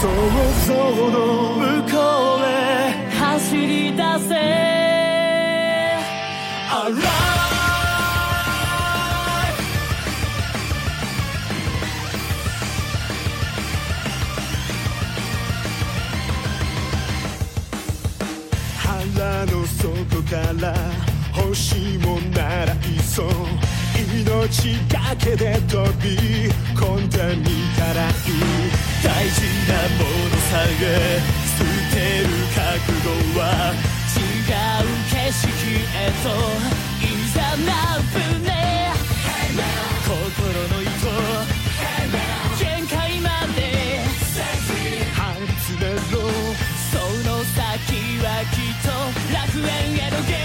想像の向こうへ走り出せ。Alive 腹の底から欲しいもんならいっそ命がけで飛び込捨てる覚悟は違う景色へといざなう船。心の糸限界まで。張り詰めろ。その先はきっと楽園へのゲ